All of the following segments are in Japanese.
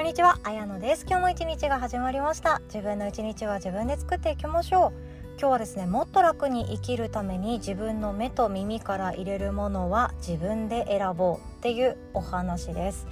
こんにちは、あやのです。今日も一日が始まりました。自分の一日は自分で作っていきましょう。今日はですねもっと楽に生きるために自分の目と耳から入れるものは自分で選ぼうっていうお話です。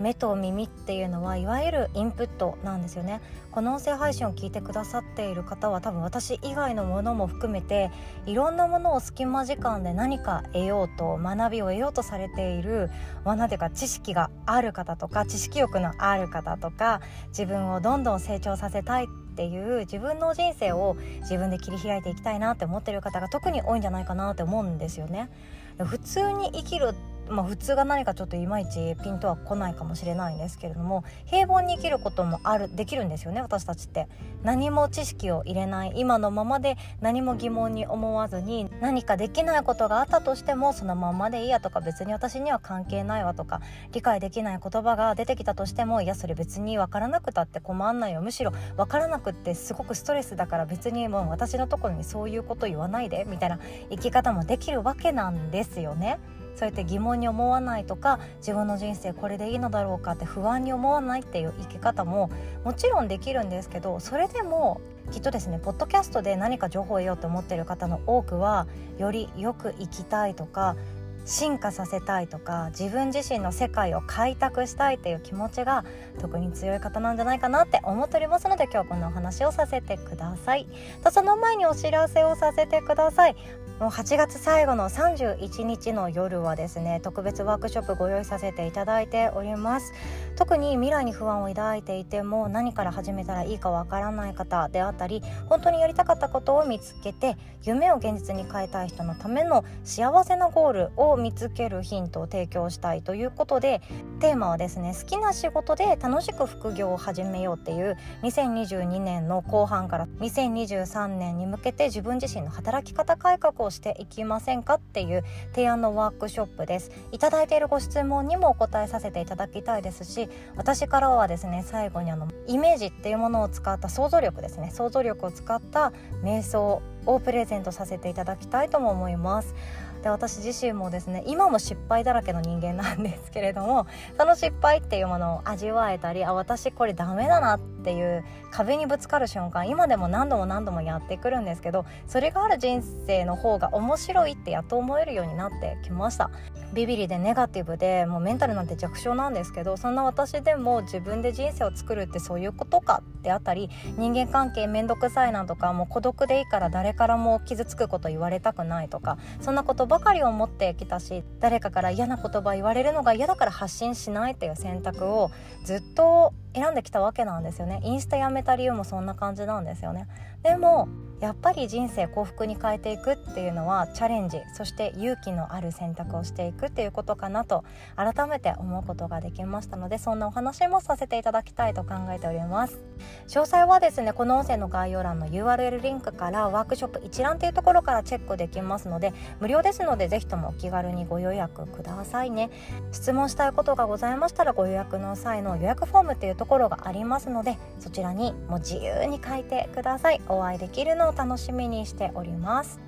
目と耳っていうのはいわゆるインプットなんですよねこの音声配信を聞いてくださっている方は多分私以外のものも含めていろんなものを隙間時間で何か得ようと学びを得ようとされているまあ、なんていうか知識がある方とか知識欲のある方とか自分をどんどん成長させたいっていう自分の人生を自分で切り開いていきたいなって思ってる方が特に多いんじゃないかなって思うんですよね。普通に生きるまあ、普通が何かちょっといまいちピンとは来ないかもしれないんですけれども平凡に生きることもあるできるんですよね私たちって何も知識を入れない今のままで何も疑問に思わずに何かできないことがあったとしてもそのままでいいやとか別に私には関係ないわとか理解できない言葉が出てきたとしてもいやそれ別に分からなくたって困んないよむしろ分からなくってすごくストレスだから別にもう私のところにそういうこと言わないでみたいな生き方もできるわけなんですよね。そうやって疑問に思わないとか自分の人生これでいいのだろうかって不安に思わないっていう生き方ももちろんできるんですけどそれでもきっとですねポッドキャストで何か情報を得ようと思ってる方の多くはよりよく生きたいとか進化させたいとか自分自身の世界を開拓したいっていう気持ちが特に強い方なんじゃないかなって思っておりますので今日こんなお話をさせてください。とその前にお知らせをさせてください。もう8月最後の31日の夜はですね特別ワークショップご用意させていただいております。特に未来に不安を抱いていても何から始めたらいいかわからない方であったり本当にやりたかったことを見つけて夢を現実に変えたい人のための幸せなゴールを見つけるヒントを提供したいということでテーマはですね好きな仕事で楽しく副業を始めようっていう2022年の後半から2023年に向けて自分自身の働き方改革をしていきませんかっていう提案のワークショップです。いただいているご質問にもお答えさせていただきたいですし私からはですね最後にあのイメージっていうものを使った想像力ですね。想像力を使った瞑想をプレゼントさせていただきたいとも思います。で私自身もですね今も失敗だらけの人間なんですけれども その失敗っていうものを味わえたりあ私これダメだなっていう壁にぶつかる瞬間今でも何度も何度もやってくるんですけどそれがある人生の方が面白いってやっと思えるようになってきました。ビビリでネガティブでもうメンタルなんて弱小なんですけどそんな私でも自分で人生を作るってそういうことかってあったり人間関係面倒くさいなとかもう孤独でいいから誰からも傷つくこと言われたくないとかそんなことばかり思ってきたし誰かから嫌な言葉言われるのが嫌だから発信しないっていう選択をずっと選んできたわけなんですよね。インスタやめた理由もそんな感じなんですよね。でもやっぱり人生幸福に変えていくっていうのはチャレンジそして勇気のある選択をしていくっていうことかなと改めて思うことができましたのでそんなお話もさせていただきたいと考えております。詳細はですねこの音声の概要欄の URL リンクからワークショップ一覧っていうところからチェックできますので無料ですのでぜひともお気軽にご予約くださいね。質問したいことがございましたらご予約の際の予約フォームっていうところがありますのでそちらにもう自由に書いてください。お会いできるのを楽しみにしております。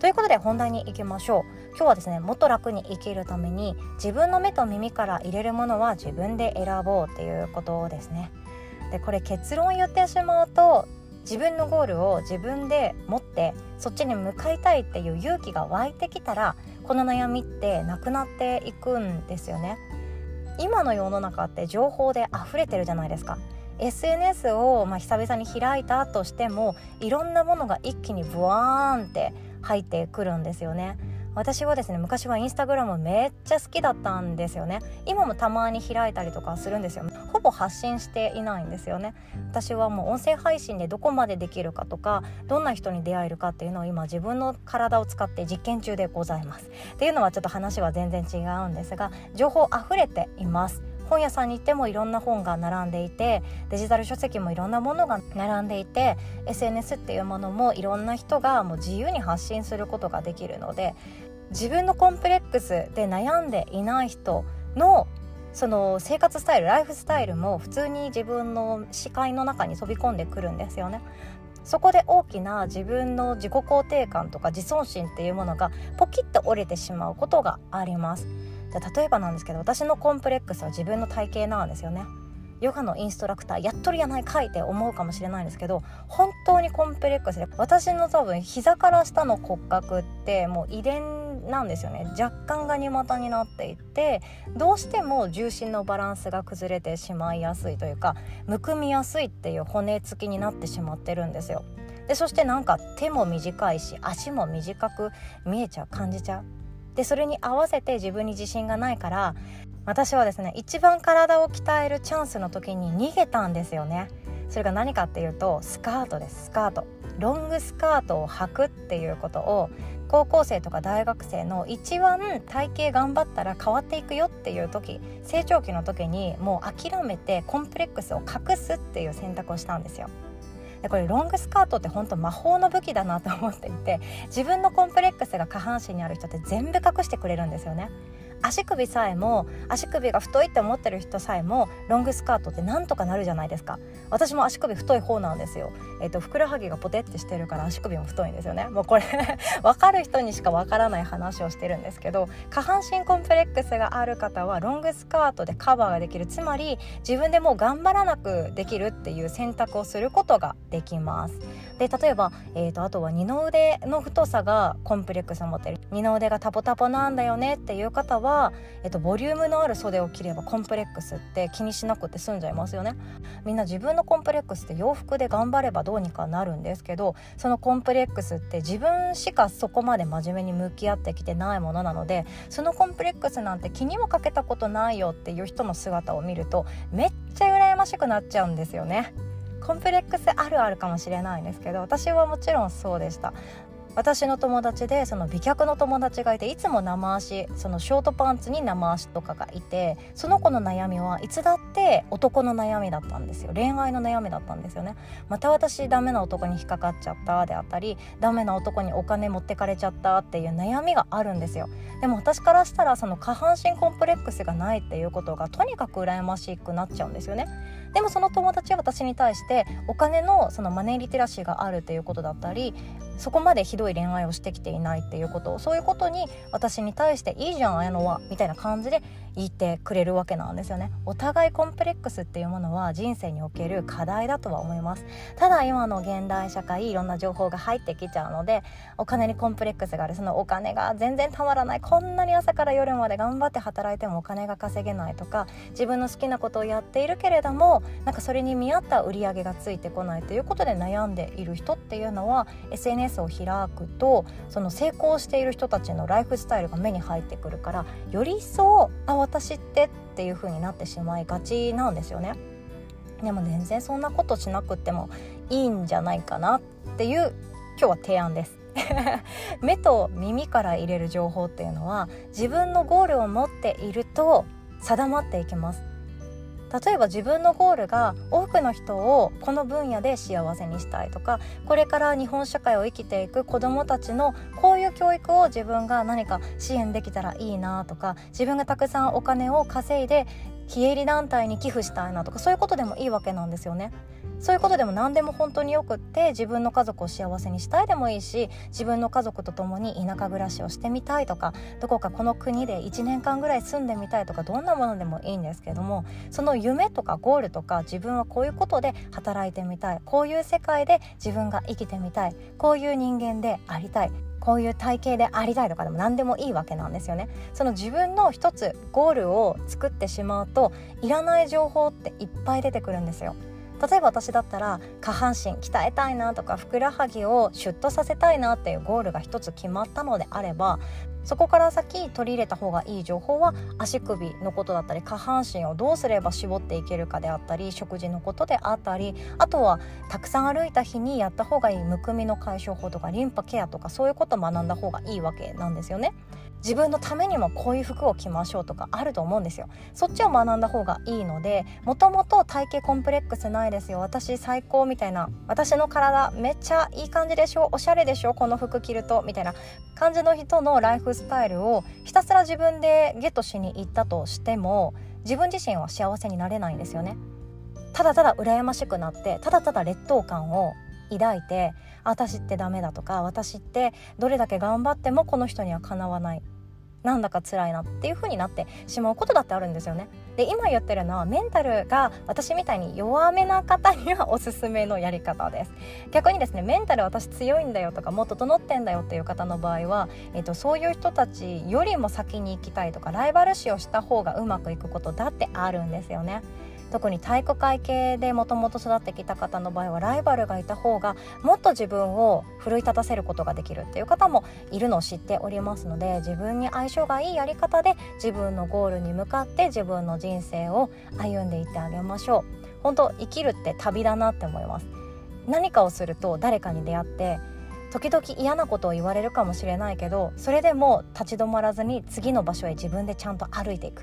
ということで本題に行きましょう。今日はですねもっと楽に生きるために自分の目と耳から入れるものは自分で選ぼうっていうことですね。でこれ結論言ってしまうと自分のゴールを自分で持ってそっちに向かいたいっていう勇気が湧いてきたらこの悩みってなくなっていくんですよね。今の世の中って情報で溢れてるじゃないですか SNS をまあ久々に開いたとしてもいろんなものが一気にブワーンって入ってくるんですよね。私はですね昔はインスタグラムめっちゃ好きだったんですよね。今もたまに開いたりとかするんですよ。ほぼ発信していないんですよね。私はもう音声配信でどこまでできるかとかどんな人に出会えるかっていうのを今自分の体を使って実験中でございます。っていうのはちょっと話は全然違うんですが情報あふれています。本屋さんに行ってもいろんな本が並んでいてデジタル書籍もいろんなものが並んでいて SNS っていうものもいろんな人がもう自由に発信することができるので自分のコンプレックスで悩んでいない人のその生活スタイルライフスタイルも普通に自分の視界の中に飛び込んでくるんですよね。そこで大きな自分の自己肯定感とか自尊心っていうものがポキッと折れてしまうことがあります。じゃ例えばなんですけど私のコンプレックスは自分の体型なんですよね。ヨガのインストラクターやっとるやないかいって思うかもしれないんですけど本当にコンプレックスで私の多分膝から下の骨格ってもう遺伝なんですよね。若干ガニ股になっていてどうしても重心のバランスが崩れてしまいやすいというかむくみやすいっていう骨付きになってしまってるんですよ。でそしてなんか手も短いし足も短く見えちゃう感じちゃう。でそれに合わせて自分に自信がないから私はですね一番体を鍛えるチャンスの時に逃げたんですよね。それが何かっていうとスカートです。スカート。ロングスカートを履くっていうことを高校生とか大学生の一番体型頑張ったら変わっていくよっていう時成長期の時にもう諦めてコンプレックスを隠すっていう選択をしたんですよ。でこれロングスカートって本当魔法の武器だなと思っていて自分のコンプレックスが下半身にある人って全部隠してくれるんですよね。足首さえも足首が太いって思ってる人さえもロングスカートってなんとかなるじゃないですか。私も足首太い方なんですよ。えっ、ー、とふくらはぎがポテってしてるから足首も太いんですよね。もうこれ 分かる人にしか分からない話をしてるんですけど下半身コンプレックスがある方はロングスカートでカバーができる。つまり自分でもう頑張らなくできるっていう選択をすることができます。で例えば、えーと、あとは二の腕の太さがコンプレックスを持ってる。二の腕がタポタポなんだよねっていう方は、えーと、ボリュームのある袖を着ればコンプレックスって気にしなくて済んじゃいますよねみんな自分のコンプレックスって洋服で頑張ればどうにかなるんですけどそのコンプレックスって自分しかそこまで真面目に向き合ってきてないものなのでそのコンプレックスなんて気にもかけたことないよっていう人の姿を見るとめっちゃ羨ましくなっちゃうんですよね。コンプレックスあるあるかもしれないんですけど私はもちろんそうでした私の友達でその美脚の友達がいていつも生足そのショートパンツに生足とかがいてその子の悩みはいつだって男の悩みだったんですよ。恋愛の悩みだったんですよね。また私ダメな男に引っかかっちゃったであったりダメな男にお金持ってかれちゃったっていう悩みがあるんですよ。でも私からしたらその下半身コンプレックスがないっていうことがとにかく羨ましくなっちゃうんですよね。でもその友達は私に対してお金のそのマネーリテラシーがあるっていうことだったりそこまでひどい恋愛をしてきていないっていうことそういうことに私に対して「いいじゃん綾乃は」みたいな感じで言ってくれるわけなんですよね。お互いコンプレックスっていうものは人生における課題だとは思います。ただ今の現代社会いろんな情報が入ってきちゃうのでお金にコンプレックスがある。そのお金が全然たまらない。こんなに朝から夜まで頑張って働いてもお金が稼げないとか自分の好きなことをやっているけれどもなんかそれに見合った売り上げがついてこないということで悩んでいる人っていうのは SNS を開くとその成功している人たちのライフスタイルが目に入ってくるからより一層あ私って？っていう風になってしまいがちなんですよね。でも全然そんなことしなくてもいいんじゃないかなっていう今日は提案です。目と耳から入れる情報っていうのは自分のゴールを持っていると定まっていきます例えば自分のゴールが多くの人をこの分野で幸せにしたいとかこれから日本社会を生きていく子どもたちのこういう教育を自分が何か支援できたらいいなとか自分がたくさんお金を稼いで非営利団体に寄付したいなとかそういうことでもいいわけなんですよね。そういうことでも何でも本当によくって自分の家族を幸せにしたいでもいいし自分の家族と共に田舎暮らしをしてみたいとかどこかこの国で1年間ぐらい住んでみたいとかどんなものでもいいんですけどもその夢とかゴールとか自分はこういうことで働いてみたいこういう世界で自分が生きてみたいこういう人間でありたいこういう体型でありたいとかでも何でもいいわけなんですよね。その自分の一つゴールを作ってしまうといらない情報っていっぱい出てくるんですよ。例えば私だったら下半身鍛えたいなとかふくらはぎをシュッとさせたいなっていうゴールが一つ決まったのであればそこから先取り入れた方がいい情報は足首のことだったり下半身をどうすれば絞っていけるかであったり食事のことであったりあとはたくさん歩いた日にやった方がいいむくみの解消法とかリンパケアとかそういうことを学んだ方がいいわけなんですよね。自分のためにもこういう服を着ましょうとかあると思うんですよ。そっちを学んだ方がいいのでもともと体型コンプレックスないですよ。私最高みたいな私の体めっちゃいい感じでしょ。おしゃれでしょ。この服着ると。みたいな感じの人のライフスタイルをひたすら自分でゲットしに行ったとしても自分自身は幸せになれないんですよね。ただただ羨ましくなってただただ劣等感を抱いて私ってダメだとか私ってどれだけ頑張ってもこの人にはかなわない。なんだか辛いなっていう風になってしまうことだってあるんですよね。で今言ってるのはメンタルが私みたいに弱めな方にはおすすめのやり方です逆にですねメンタル私強いんだよとかもっと整ってんだよっていう方の場合は、えっと、そういう人たちよりも先に行きたいとかライバル視をした方がうまくいくことだってあるんですよね。特に体育会系でもともと育ってきた方の場合はライバルがいた方がもっと自分を奮い立たせることができるっていう方もいるのを知っておりますので自分に相性がいいやり方で自分のゴールに向かって自分の人生を歩んでいってあげましょう。本当生きるって旅だなって思います。何かをすると誰かに出会って時々嫌なことを言われるかもしれないけどそれでも立ち止まらずに次の場所へ自分でちゃんと歩いていく。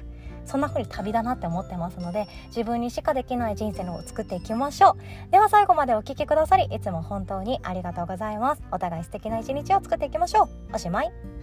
そんな風に旅だなって思ってますので自分にしかできない人生のを作っていきましょう。では最後までお聴きくださりいつも本当にありがとうございます。お互い素敵な一日を作っていきましょう。おしまい。